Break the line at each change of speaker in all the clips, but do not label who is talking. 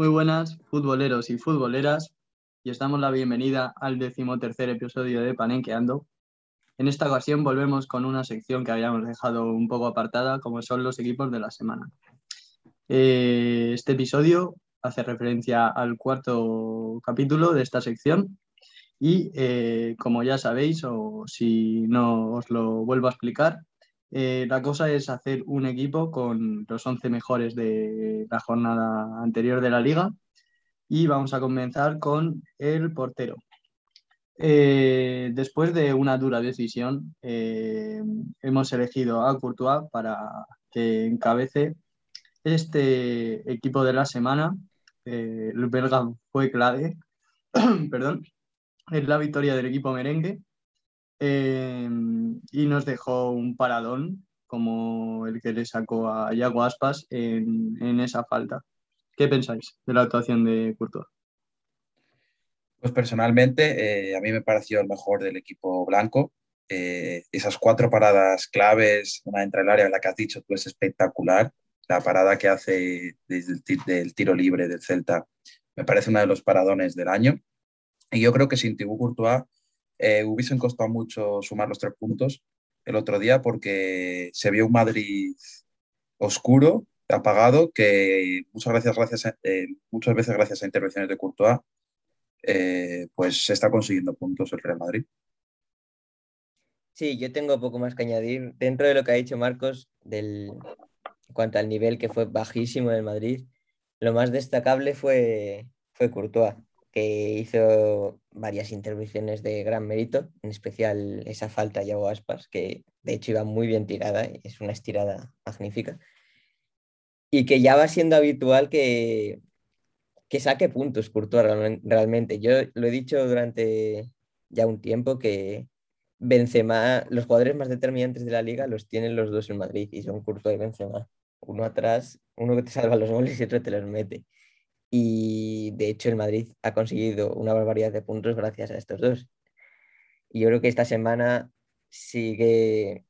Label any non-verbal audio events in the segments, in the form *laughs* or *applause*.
Muy buenas, futboleros y futboleras, y os damos la bienvenida al decimotercer episodio de Panenqueando. En esta ocasión volvemos con una sección que habíamos dejado un poco apartada, como son los equipos de la semana. Eh, este episodio hace referencia al cuarto capítulo de esta sección y eh, como ya sabéis, o si no os lo vuelvo a explicar, eh, la cosa es hacer un equipo con los 11 mejores de la jornada anterior de la liga y vamos a comenzar con el portero. Eh, después de una dura decisión, eh, hemos elegido a Courtois para que encabece este equipo de la semana. el belga fue clave, *clears throat* perdón, en la victoria del equipo merengue Em, y nos dejó un paradón como el que le sacó a Yago Aspas en, en esa falta. ¿Qué pensáis de la actuación de Courtois?
Pues personalmente eh, a mí me pareció el mejor del equipo blanco. Eh, esas cuatro paradas claves, una entre el área, la que has dicho tú, es espectacular. La parada que hace desde el del tiro libre del Celta me parece uno de los paradones del año. Y yo creo que sin Thibaut Courtois eh, hubiesen costado mucho sumar los tres puntos el otro día porque se vio un Madrid oscuro, apagado, que muchas, gracias, gracias eh, muchas veces gracias a intervenciones de Courtois, eh, pues se está consiguiendo puntos el Real Madrid.
Sí, yo tengo poco más que añadir. Dentro de lo que ha dicho Marcos, del, en cuanto al nivel que fue bajísimo del Madrid, lo más destacable fue, fue Courtois que hizo varias intervenciones de gran mérito, en especial esa falta Yago Aspas, que de hecho iba muy bien tirada, es una estirada magnífica, y que ya va siendo habitual que, que saque puntos Courtois realmente. Yo lo he dicho durante ya un tiempo que Benzema, los jugadores más determinantes de la liga los tienen los dos en Madrid y son Courtois y Benzema. Uno atrás, uno que te salva los goles y otro te los mete y de hecho el Madrid ha conseguido una barbaridad de puntos gracias a estos dos. Y yo creo que esta semana sigue,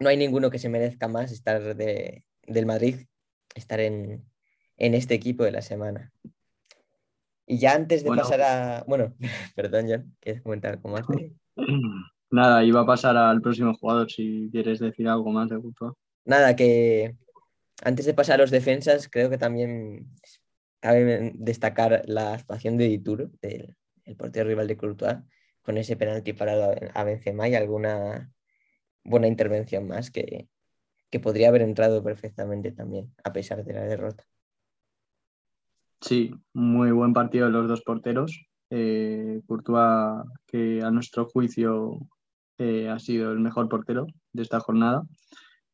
no hay ninguno que se merezca más estar de, del Madrid, estar en, en, este equipo de la semana. Y ya antes de pasar a, bueno, *laughs* perdón John, ¿quieres comentar algo más? *laughs*
Nada, iba a pasar al próximo jugador si quieres decir algo más de Courtois.
Nada, que antes de pasar a los defensas, creo que también cabe destacar la actuación de Dituro, del el portero rival de Courtois, con ese penalti parado a Benzema y alguna buena intervención más que, que podría haber entrado perfectamente también, a pesar de la derrota.
Sí, muy buen partido de los dos porteros. Eh, Courtois, que a nuestro juicio eh, ha sido el mejor portero de esta jornada.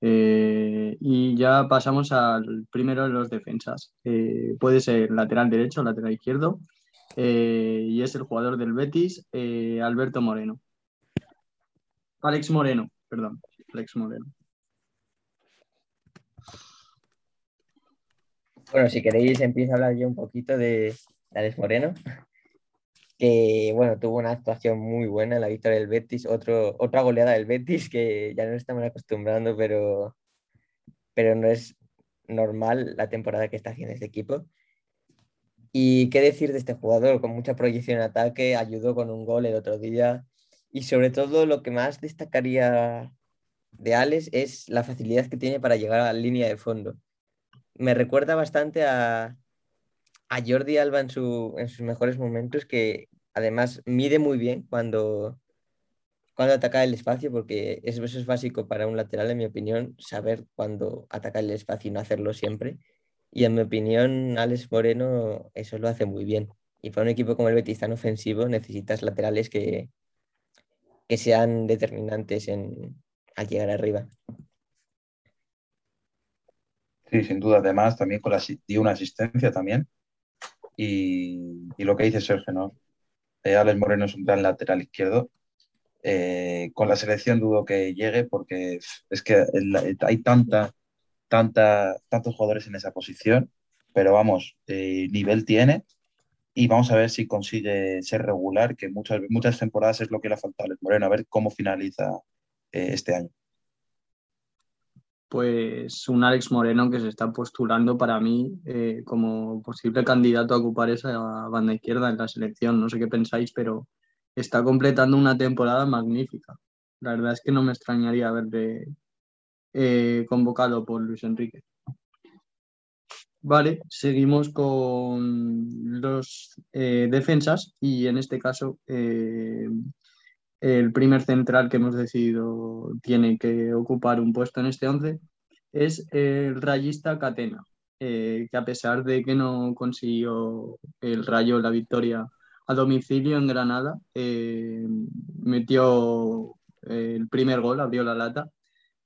Eh, y ya pasamos al primero de los defensas. Eh, puede ser lateral derecho o lateral izquierdo. Eh, y es el jugador del Betis, Alberto Moreno. Alex Moreno, perdón. Alex Moreno.
Bueno, si queréis empiezo a hablar yo un poquito de Alex Moreno que bueno, tuvo una actuación muy buena en la victoria del Betis, otro, otra goleada del Betis que ya no estamos acostumbrando, pero, pero no es normal la temporada que está haciendo este equipo. Y qué decir de este jugador, con mucha proyección en ataque, ayudó con un gol el otro día. Y sobre todo lo que más destacaría de Alex es la facilidad que tiene para llegar a la línea de fondo. Me recuerda bastante a, a Jordi Alba en, su, en sus mejores momentos, que además mide muy bien cuando, cuando ataca el espacio, porque eso, es básico para un lateral, en mi opinión, saber cuándo atacar el espacio y no hacerlo siempre. Y en mi opinión, Alex Moreno eso lo hace muy bien. Y para un equipo como el Betis tan ofensivo, necesitas laterales que, que sean determinantes en, al llegar arriba.
Sí, sin duda. Además, también con la, dio una asistencia también y, lo que dice Sergio, ¿no? Eh, Alex Moreno es un gran lateral izquierdo. Eh, con la selección dudo que llegue porque es que hay tanta, tanta, tantos jugadores en esa posición, pero vamos, eh, nivel tiene y vamos a ver si consigue ser regular, que muchas, muchas temporadas es lo que le ha faltado a Alex Moreno, a ver cómo finaliza este año.
Pues un Alex Moreno que se está postulando para mí eh, como posible candidato a ocupar esa banda izquierda en la selección. No sé qué pensáis, pero está completando una temporada magnífica. La verdad es que no me extrañaría verle eh, convocado por Luis Enrique. Vale, seguimos con los eh, defensas y en este caso el primer central que hemos decidido tiene que ocupar un puesto en este 11 es el rayista Catena, eh, que a pesar de que no consiguió el rayo la victoria a domicilio en Granada, eh, metió el primer gol, abrió la lata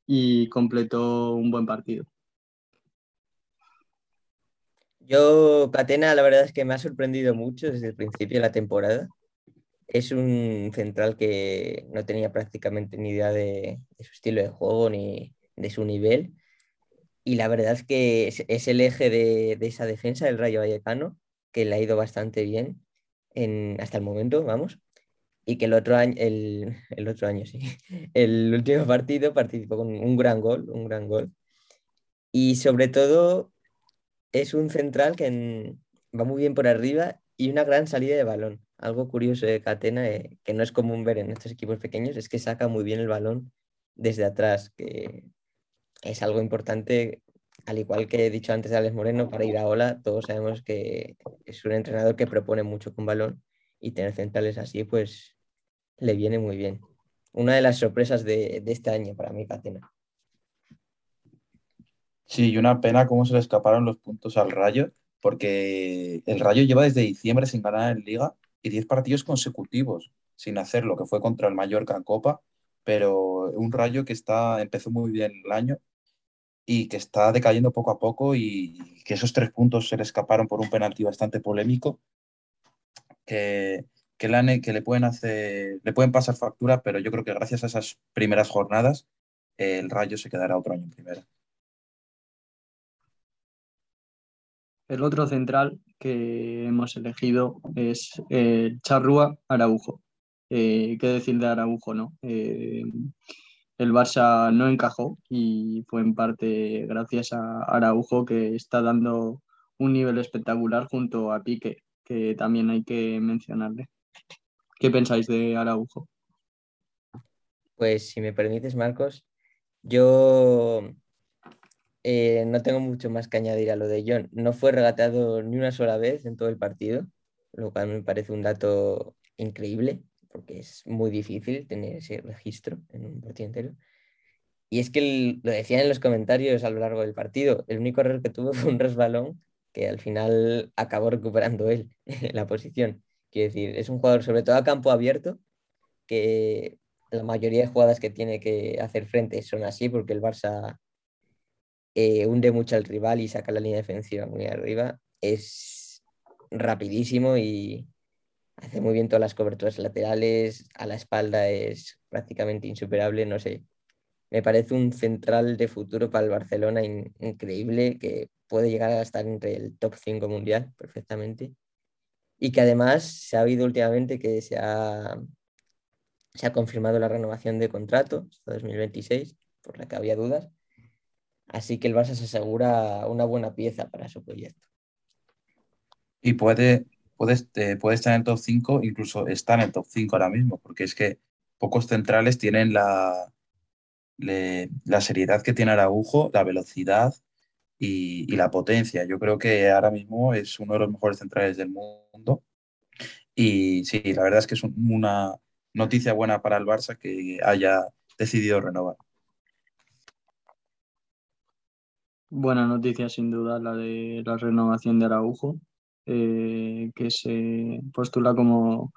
y completó un buen partido.
Yo, Catena, la verdad es que me ha sorprendido mucho desde el principio de la temporada es un central que no tenía prácticamente ni idea de, su estilo de juego ni de su nivel. Y la verdad es que es, el eje de, esa defensa del Rayo Vallecano, que le ha ido bastante bien en, hasta el momento, vamos. Y que el otro año, el, otro año, sí, *laughs* el último partido participó con un gran gol, un gran gol. Y sobre todo es un central que va muy bien por arriba y una gran salida de balón algo curioso de Catena, eh, que no es común ver en estos equipos pequeños, es que saca muy bien el balón desde atrás, que es algo importante, al igual que he dicho antes de Alex Moreno, para ir a Ola, todos sabemos que es un entrenador que propone mucho con balón y tener centrales así, pues le viene muy bien. Una de las sorpresas de, de este año para mí, Catena.
Sí, y una pena cómo se le escaparon los puntos al Rayo, porque el Rayo lleva desde diciembre sin ganar en Liga y 10 partidos consecutivos sin hacer lo que fue contra el Mallorca en Copa, pero un Rayo que está, empezó muy bien el año y que está decayendo poco a poco y que esos tres puntos se le escaparon por un penalti bastante polémico que, que, le, pueden hacer, le pueden pasar factura, pero yo creo que gracias a esas primeras jornadas el Rayo se quedará otro año en primera.
El otro central que hemos elegido es eh, Charrúa Araujo. Eh, ¿Qué decir de Araujo? No? Eh, el Barça no encajó y fue en parte gracias a Araujo que está dando un nivel espectacular junto a Pique, que también hay que mencionarle. ¿Qué pensáis de Araujo?
Pues si me permites, Marcos, yo eh, no tengo mucho más que añadir a lo de John. No fue regateado ni una sola vez en todo el partido, lo cual me parece un dato increíble, porque es muy difícil tener ese registro en un partido entero. Y es que lo decían en los comentarios a lo largo del partido, el único error que tuvo *laughs* fue un resbalón que al final acabó recuperando él *laughs* la posición. Quiero decir, es un jugador sobre todo a campo abierto, que la mayoría de jugadas que tiene que hacer frente son así, porque el Barça eh, hunde mucho al rival y saca la línea defensiva muy arriba. Es rapidísimo y hace muy bien todas las coberturas laterales. A la espalda es prácticamente insuperable, no sé. Me parece un central de futuro para el Barcelona increíble que puede llegar a estar entre el top 5 mundial perfectamente. Y que además se ha habido últimamente que se ha, se ha confirmado la renovación de contrato hasta 2026, por la que había dudas Así que el Barça se asegura una buena pieza para su proyecto.
Y puede, puede, eh, estar en el top 5, incluso está en el top 5 ahora mismo, porque es que pocos centrales tienen la, la seriedad que tiene Araujo, la velocidad y, la potencia. Yo creo que ahora mismo es uno de los mejores centrales del mundo. Y sí, la verdad es que es una noticia buena para el Barça que haya decidido renovar.
Buena noticia, sin duda, la de la renovación de Araujo, eh, que se postula como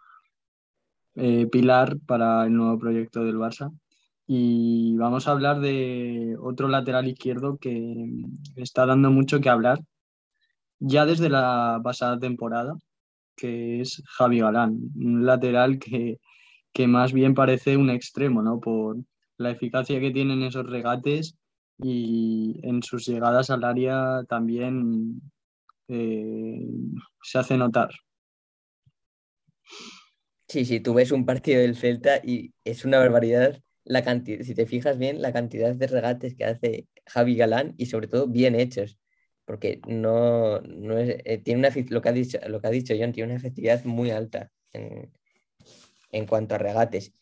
eh, pilar para el nuevo proyecto del Barça. Y vamos a hablar de otro lateral izquierdo que está dando mucho que hablar ya desde la pasada temporada, que es Javi Galán, un lateral que, que más bien parece un extremo, ¿no? Por la eficacia que tienen esos regates y en sus llegadas al área también eh, se hace notar.
Sí, sí, tú ves un partido del Celta y es una barbaridad la cantidad, si te fijas bien, la cantidad de regates que hace Javi Galán y sobre todo bien hechos, porque no, es, eh, tiene una, lo, que ha dicho, lo que ha dicho John, tiene una efectividad muy alta en, en cuanto a regates.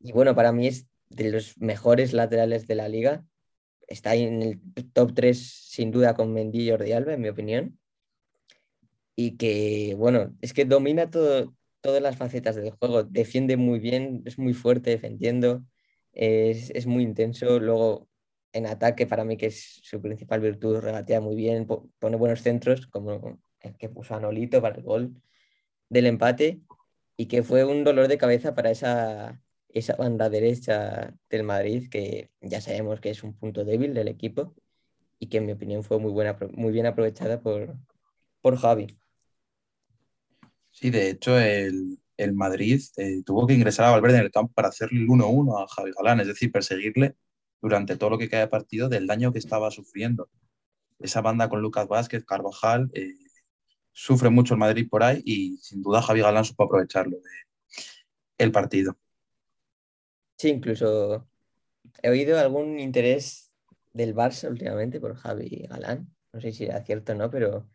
Y bueno, para mí es de los mejores laterales de la liga. Está ahí en el top 3 sin duda con Mendy y Jordi Alba, en mi opinión. Y que, bueno, es que domina todo, todas las facetas del juego. Defiende muy bien, es muy fuerte defendiendo, es, es muy intenso. Luego, en ataque, para mí, que es su principal virtud, regatea muy bien, pone buenos centros, como el que puso a para el gol del empate. Y que fue un dolor de cabeza para esa, esa banda derecha del Madrid, que ya sabemos que es un punto débil del equipo y que en mi opinión fue muy, buena, muy bien aprovechada por, por Javi.
Sí, de hecho el, Madrid eh, tuvo que ingresar a Valverde en el campo para hacerle el 1-1 a Javi Galán, es decir, perseguirle durante todo lo que queda de partido del daño que estaba sufriendo. Esa banda con Lucas Vázquez, Carvajal, eh, sufre mucho el Madrid por ahí y sin duda Javi Galán supo aprovecharlo el partido.
Sí, incluso he oído algún interés del Barça últimamente por Javi Galán. No sé si era cierto o no, pero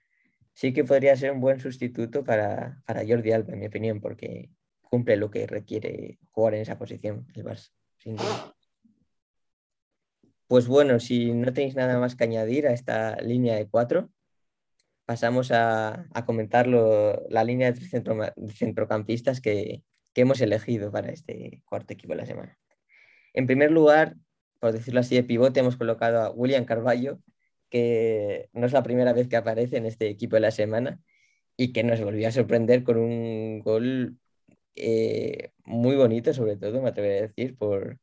sí que podría ser un buen sustituto para, Jordi Alba, en mi opinión, porque cumple lo que requiere jugar en esa posición el Barça, sin duda. Pues bueno, si no tenéis nada más que añadir a esta línea de cuatro, pasamos a, comentar la línea de centrocampistas que, que hemos elegido para este cuarto equipo de la semana. En primer lugar, por decirlo así, de pivote hemos colocado a William Carballo, que no es la primera vez que aparece en este equipo de la semana y que nos volvió a sorprender con un gol eh, muy bonito, sobre todo, me atrevería a decir, por,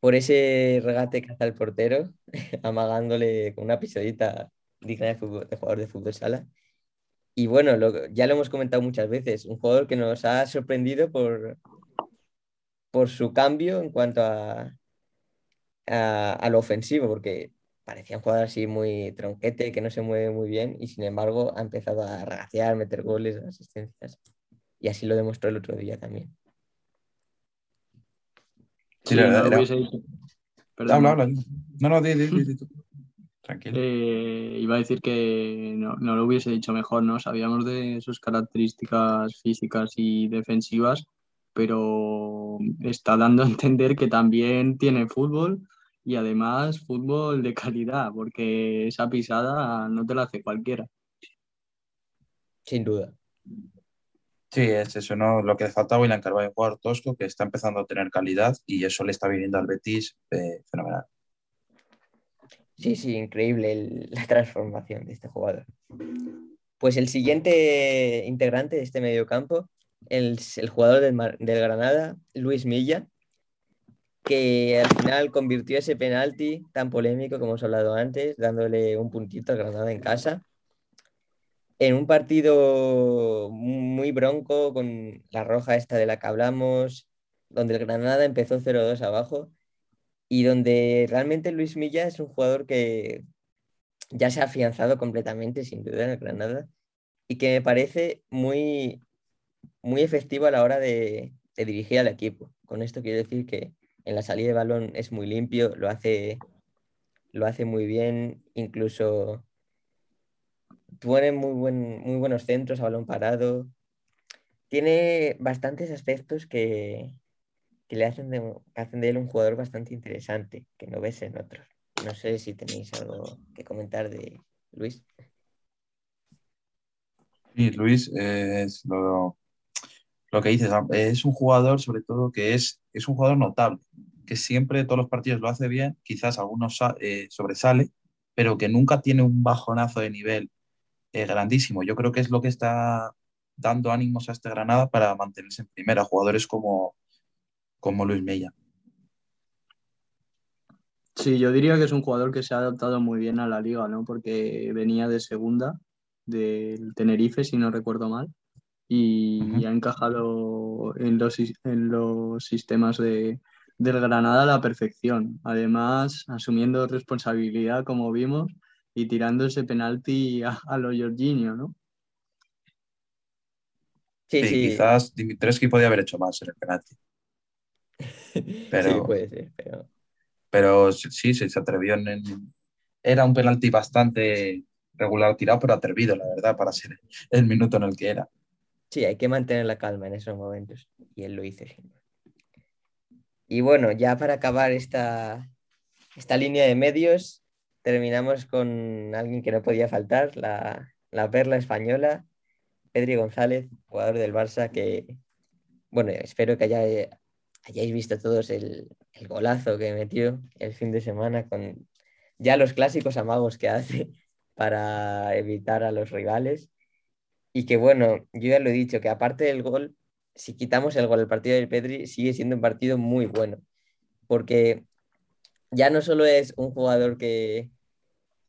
por ese regate que hace el portero, *laughs* amagándole con una pisodita digna de, de jugador de fútbol sala. Y bueno, ya lo hemos comentado muchas veces, un jugador que nos ha sorprendido por, por su cambio en cuanto a, a, lo ofensivo, porque parecía un jugador así muy tronquete, que no se mueve muy bien, y sin embargo ha empezado a regatear, meter goles, asistencias, y así lo demostró el otro día también.
Sí, la verdad, Habla, habla. No, no, di, di, di, Tranquilo.
Eh, iba a decir que no, lo hubiese dicho mejor, ¿no? Sabíamos de sus características físicas y defensivas, pero está dando a entender que también tiene fútbol y además fútbol de calidad, porque esa pisada no te la hace cualquiera.
Sin duda.
Sí, es eso, ¿no? Lo que falta a William Carvalho, jugador tosco, que está empezando a tener calidad y eso le está viniendo al Betis eh, fenomenal.
Sí, sí, increíble *laughs* la transformación de este jugador. Pues el siguiente integrante de este mediocampo es el jugador del, del Granada, Luis Milla, que al final convirtió ese penalti tan polémico como hemos hablado antes, dándole un puntito al Granada en casa. En un partido muy bronco, con la roja esta de la que hablamos, donde el Granada empezó 0-2 abajo y donde realmente Luis Milla es un jugador que ya se ha afianzado completamente, sin duda, en el Granada, y que me parece muy, muy efectivo a la hora de, dirigir al equipo. Con esto quiero decir que en la salida de balón es muy limpio, lo hace, lo hace muy bien, incluso pone muy, buen, muy buenos centros a balón parado. Tiene bastantes aspectos que, que le hacen de, hacen de él un jugador bastante interesante, que no ves en otros. No sé si tenéis algo que comentar de Luis.
Sí, Luis, es lo, lo que dices, es un jugador sobre todo que es, es un jugador notable, que siempre todos los partidos lo hace bien, quizás algunos eh, sobresale, pero que nunca tiene un bajonazo de nivel eh, grandísimo. Yo creo que es lo que está dando ánimos a este Granada para mantenerse en primera. Jugadores como como Luis Mella.
Sí, yo diría que es un jugador que se ha adaptado muy bien a la liga, ¿no? Porque venía de segunda, del Tenerife, si no recuerdo mal, y ha encajado en los, en los sistemas de, del Granada a la perfección. Además, asumiendo responsabilidad, como vimos, y tirando ese penalti a, a lo Jorginho, ¿no?
Sí, sí, quizás Dimitrescu podía haber hecho más en el penalti. *laughs*
Pero... Sí, puede ser, pero...
Pero sí, sí, se atrevió en, Era un penalti bastante regular tirado, pero atrevido, la verdad, para ser el minuto en el que era.
Sí, hay que mantener la calma en esos momentos. Y él lo hizo siempre. Y bueno, ya para acabar esta, esta línea de medios, terminamos con alguien que no podía faltar, la, la perla española, Pedri González, jugador del Barça, que, bueno, espero que haya, hayáis visto todos el, golazo que metió el fin de semana con ya los clásicos amagos que hace *laughs* para evitar a los rivales. Y que, bueno, yo ya lo he dicho, que aparte del gol, si quitamos el gol del partido del Pedri, sigue siendo un partido muy bueno. Porque ya no solo es un jugador que,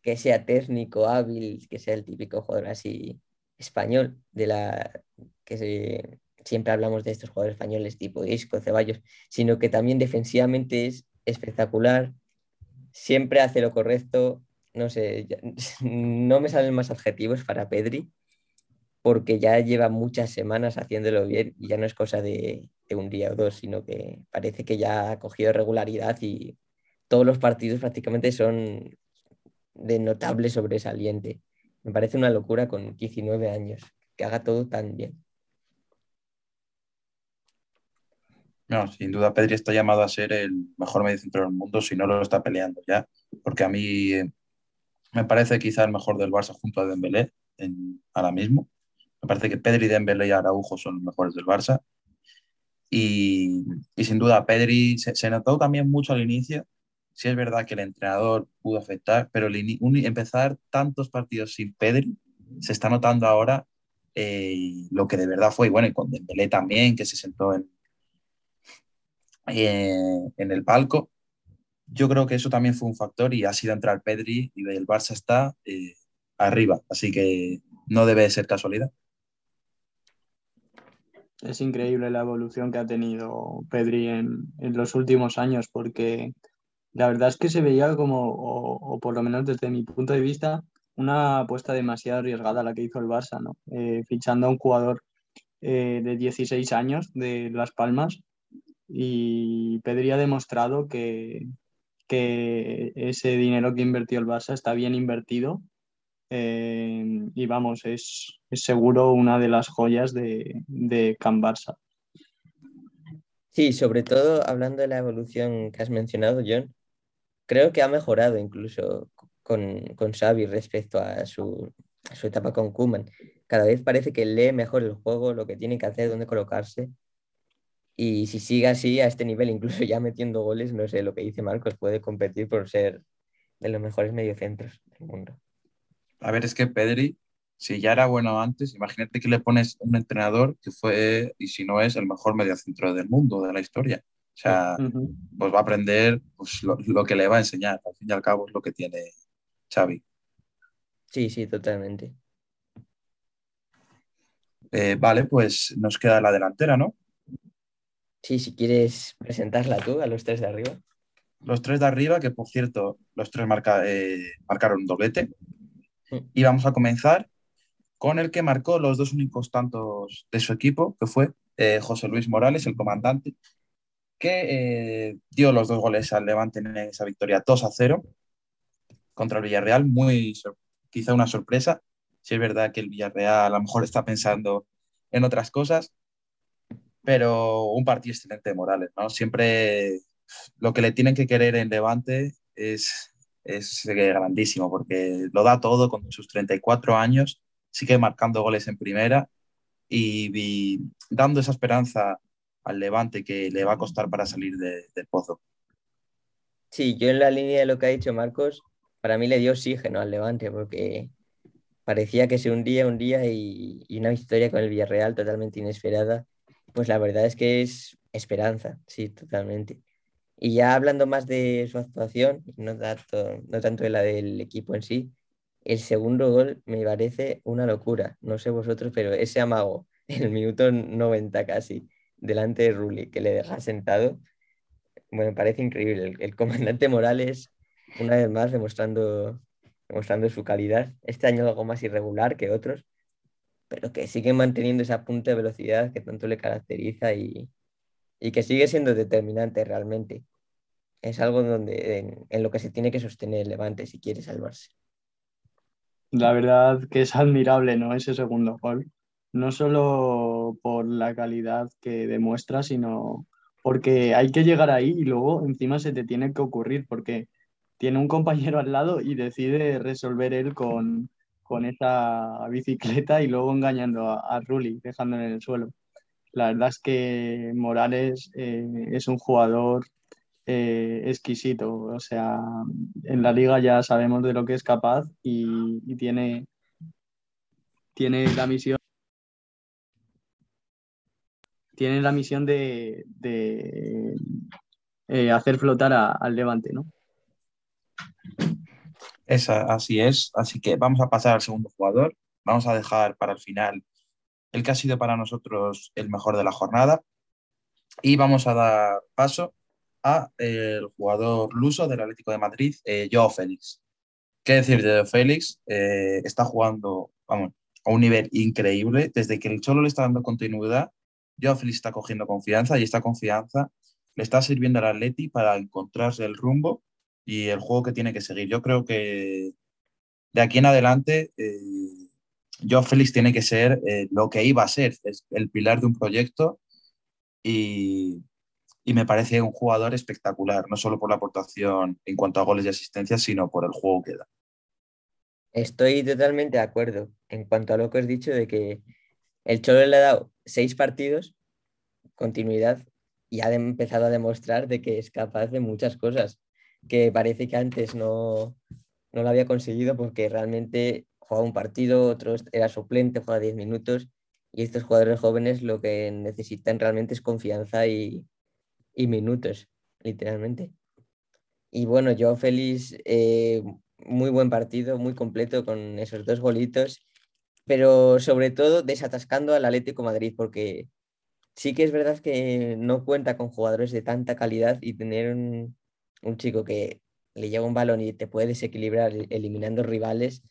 que sea técnico, hábil, que sea el típico jugador así español, de la que siempre hablamos de estos jugadores españoles tipo Isco, Ceballos, sino que también defensivamente es espectacular, siempre hace lo correcto, no sé, *laughs* no me salen más adjetivos para Pedri, porque ya lleva muchas semanas haciéndolo bien y ya no es cosa de, de un día o dos, sino que parece que ya ha cogido regularidad y todos los partidos prácticamente son de notable sobresaliente. Me parece una locura con 19 años que haga todo tan bien.
No, sin duda Pedri está llamado a ser el mejor mediocentro del mundo si no lo está peleando ya, porque a mí eh, me parece quizá el mejor del Barça junto a Dembélé en, ahora mismo. Me parece que Pedri, Dembélé y Araujo son los mejores del Barça. Y, sin duda Pedri se, se, notó también mucho al inicio sí es verdad que el entrenador pudo afectar, pero empezar tantos partidos sin Pedri, se está notando ahora eh, lo que de verdad fue, y bueno, y con Dembélé también, que se sentó en, en el palco. Yo creo que eso también fue un factor y ha sido entrar Pedri y el Barça está eh, arriba, así que no debe ser casualidad.
Es increíble la evolución que ha tenido Pedri en, en los últimos años, porque la verdad es que se veía como, o, por lo menos desde mi punto de vista, una apuesta demasiado arriesgada la que hizo el Barça, ¿no? Eh, fichando a un jugador eh, de 16 años de Las Palmas y Pedri ha demostrado que, que ese dinero que invirtió el Barça está bien invertido eh, y vamos, es, es, seguro una de las joyas de, de Can Barça.
Sí, sobre todo hablando de la evolución que has mencionado, John, creo que ha mejorado incluso con, con Xavi respecto a su, su etapa con Kuman. Cada vez parece que lee mejor el juego, lo que tiene que hacer, dónde colocarse. Y si sigue así a este nivel, incluso *laughs* ya metiendo goles, no sé lo que dice Marcos, puede competir por ser de los mejores mediocentros del mundo.
A ver, es que Pedri, si ya era bueno antes, imagínate que le pones un entrenador que fue, y si no es, el mejor mediocentro del mundo, de la historia. O sea, pues va a aprender pues, lo, que le va a enseñar. Al fin y al cabo es lo que tiene Xavi.
Sí, sí, totalmente.
Eh, vale, pues nos queda la delantera, ¿no?
Sí, si quieres presentarla tú a los tres de arriba.
Los tres de arriba, que por cierto, los tres eh, marcaron un doblete. Y vamos a comenzar con el que marcó los dos únicos tantos de su equipo, que fue eh, José Luis Morales, el comandante, que eh, dio los dos goles al Levante en esa victoria 2 a 0 contra el Villarreal, muy quizá una sorpresa. Si es verdad que el Villarreal a lo mejor está pensando en otras cosas, pero un partido excelente de Morales, ¿no? Siempre lo que le tienen que querer en Levante es, es grandísimo, porque lo da todo con sus 34 años, sigue marcando goles en primera y dando esa esperanza al Levante que le va a costar para salir del pozo.
Sí, yo en la línea de lo que ha dicho Marcos, para mí le dio oxígeno al Levante porque parecía que se hundía un día y, y una victoria con el Villarreal totalmente inesperada, pues la verdad es que es esperanza, sí, totalmente. Y ya hablando más de su actuación, no tanto, no tanto de la del equipo en sí, el segundo gol me parece una locura. No sé vosotros, pero ese amago *laughs* en el minuto 90 casi delante de Rulli, que le deja sentado. Bueno, me parece increíble. El, comandante Morales, una vez más, demostrando, demostrando su calidad. Este año algo más irregular que otros, pero que sigue manteniendo esa punta de velocidad que tanto le caracteriza y, y que sigue siendo determinante realmente. es algo donde, en, lo que se tiene que sostener el Levante si quiere salvarse.
La verdad que es admirable, ¿no? Ese segundo gol. No solo por la calidad que demuestra, sino porque hay que llegar ahí y luego encima se te tiene que ocurrir, porque tiene un compañero al lado y decide resolver él con, esa bicicleta y luego engañando a, a Rulli, dejándolo en el suelo. La verdad es que Morales eh, es un jugador eh, exquisito. O sea, en la liga ya sabemos de lo que es capaz y, tiene, tiene la misión. La misión de, eh, hacer flotar al Levante, ¿no?
Así es. Así que vamos a pasar al segundo jugador. Vamos a dejar para el final el que ha sido para nosotros el mejor de la jornada. Y vamos a dar paso a eh, el jugador luso del Atlético de Madrid, eh, Joao Félix. ¿Qué decir de Joao Félix? Eh, está jugando a un nivel increíble. Desde que el Cholo le está dando continuidad, Joao Félix está cogiendo confianza y esta confianza le está sirviendo al Atleti para encontrarse el rumbo y el juego que tiene que seguir. Yo creo que de aquí en adelante Joao Félix tiene que ser lo que iba a ser, es el pilar de un proyecto y, y me parece un jugador espectacular, no solo por la aportación en cuanto a goles y asistencias, sino por el juego que da.
Estoy totalmente de acuerdo en cuanto a lo que has dicho de que el Cholo le ha dado seis partidos, continuidad, y ha empezado a demostrar de que es capaz de muchas cosas, que parece que antes no, no lo había conseguido porque realmente jugaba un partido, otro era suplente, juega 10 minutos, y estos jugadores jóvenes lo que necesitan realmente es confianza y, y minutos, literalmente. Y bueno, yo feliz, eh, muy buen partido, muy completo con esos dos golitos, pero sobre todo desatascando al Atlético Madrid, porque sí que es verdad que no cuenta con jugadores de tanta calidad y tener un, chico que le llega un balón y te puede desequilibrar eliminando rivales,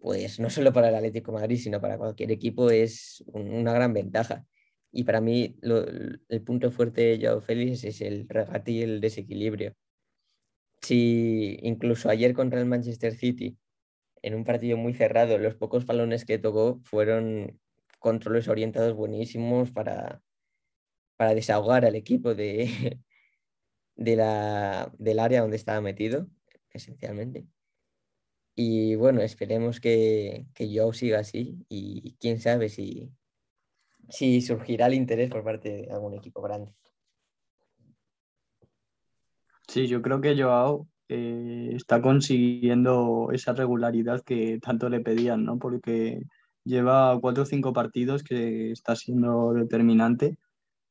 pues no solo para el Atlético Madrid, sino para cualquier equipo es una gran ventaja. Y para mí el punto fuerte de Joao Félix es el regate y el desequilibrio. Si incluso ayer contra el Manchester City, en un partido muy cerrado, los pocos balones que tocó fueron controles orientados buenísimos para, para desahogar al equipo de, de la, del área donde estaba metido, esencialmente. Y bueno, esperemos que, que Joao siga así y quién sabe si, si surgirá el interés por parte de algún equipo grande.
Sí, yo creo que Joao eh, está consiguiendo esa regularidad que tanto le pedían, ¿no? Porque lleva cuatro o cinco partidos que está siendo determinante,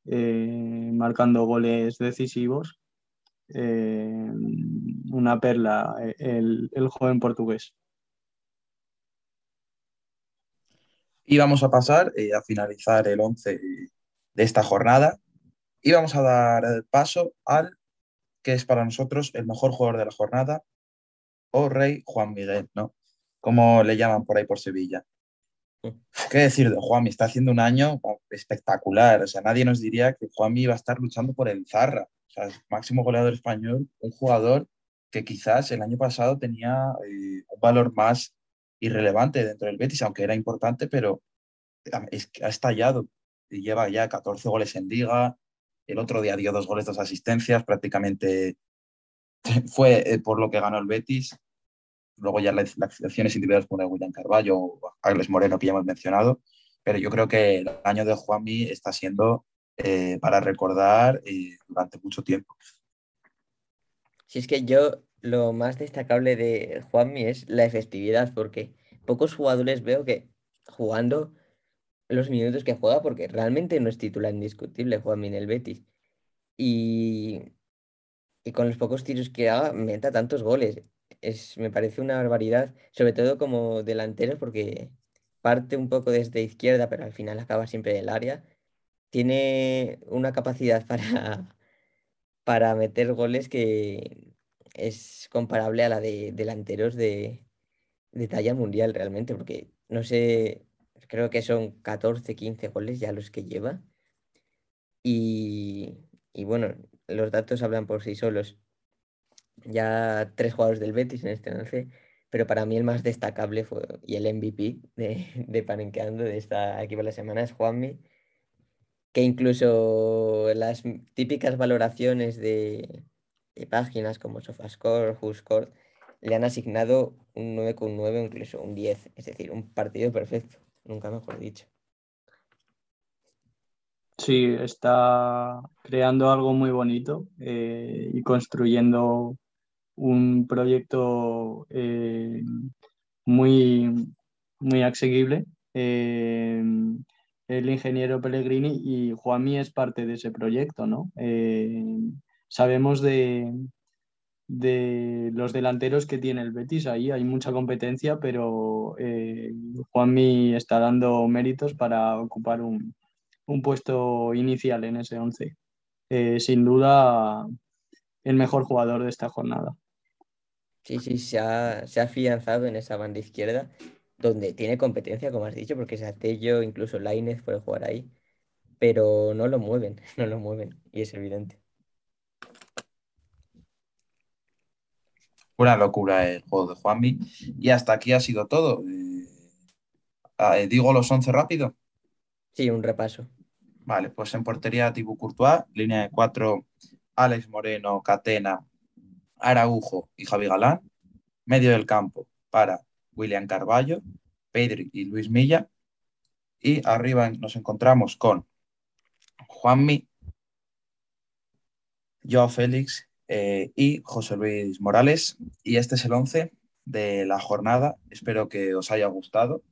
eh, marcando goles decisivos. Eh, una perla, el, el joven portugués.
Y vamos a pasar eh, a finalizar el 11 de esta jornada y vamos a dar paso al que es para nosotros el mejor jugador de la jornada, o Rey Juan Miguel, ¿no? Como le llaman por ahí por Sevilla. ¿Qué decir de Juanmi? Está haciendo un año espectacular. O sea, nadie nos diría que Juanmi iba a estar luchando por el Zarra. O sea, máximo goleador español, un jugador que quizás el año pasado tenía eh, un valor más irrelevante dentro del Betis, aunque era importante, pero ha estallado lleva ya 14 goles en liga. El otro día dio dos goles, dos asistencias, prácticamente *laughs* fue eh, por lo que ganó el Betis. Luego ya las, acciones individuales como de William Carballo o Ángeles Moreno, que ya hemos mencionado. Pero yo creo que el año de Juanmi está siendo eh, para recordar eh, durante mucho tiempo.
Si es que yo lo más destacable de Juanmi es la efectividad, porque pocos jugadores veo que jugando los minutos que juega, porque realmente no es titular indiscutible Juanmi en el Betis. Y, y con los pocos tiros que haga, meta tantos goles. Es, me parece una barbaridad, sobre todo como delantero, porque parte un poco desde izquierda, pero al final acaba siempre en el área. Tiene una capacidad para, *laughs* para meter goles que, es comparable a la de delanteros de, talla mundial realmente, porque no sé, creo que son 14, 15 goles ya los que lleva. Y, bueno, los datos hablan por sí solos. ya tres jugadores del Betis en este 11, pero para mí el más destacable y el MVP de, *laughs* de Panenqueando de esta equipo de la semana es Juanmi, que incluso las típicas valoraciones de, páginas como SofaScore, WhoScored, le han asignado un 9,9 incluso un 10, es decir, un partido perfecto, nunca mejor dicho.
Sí, está creando algo muy bonito eh, y construyendo un proyecto eh, muy, muy asequible. Eh, el ingeniero Pellegrini y Juanmi es parte de ese proyecto, ¿no? sabemos de, los delanteros que tiene el Betis ahí, hay mucha competencia, pero Juanmi está dando méritos para ocupar un, un puesto inicial en ese 11. Eh, sin duda, el mejor jugador de esta jornada.
Sí, sí, se ha, se ha afianzado en esa banda izquierda, donde tiene competencia, como has dicho, porque Satello, incluso Lainez puede jugar ahí, pero no lo mueven, *laughs* no lo mueven, y es evidente.
Una locura el juego de Juanmi. Y hasta aquí ha sido todo. Eh, ah, eh, digo los 11 rápido.
Sí, un repaso.
Vale, pues en portería Thibaut Courtois, línea de cuatro Alex Moreno, Catena, Araujo y Javi Galán. Medio del campo para William Carballo, Pedri y Luis Milla. Y arriba nos encontramos con Juanmi, Joao Félix eh, y José Luis Morales. Y este es el 11 de la jornada. Espero que os haya gustado.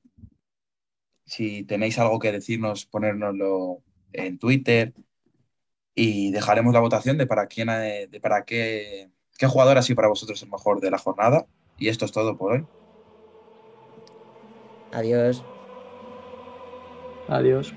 Si tenéis algo que decirnos, ponérnoslo en Twitter y dejaremos la votación de para quién de para qué, qué jugador ha sido para vosotros el mejor de la jornada. Y esto es todo por hoy.
Adiós.
Adiós.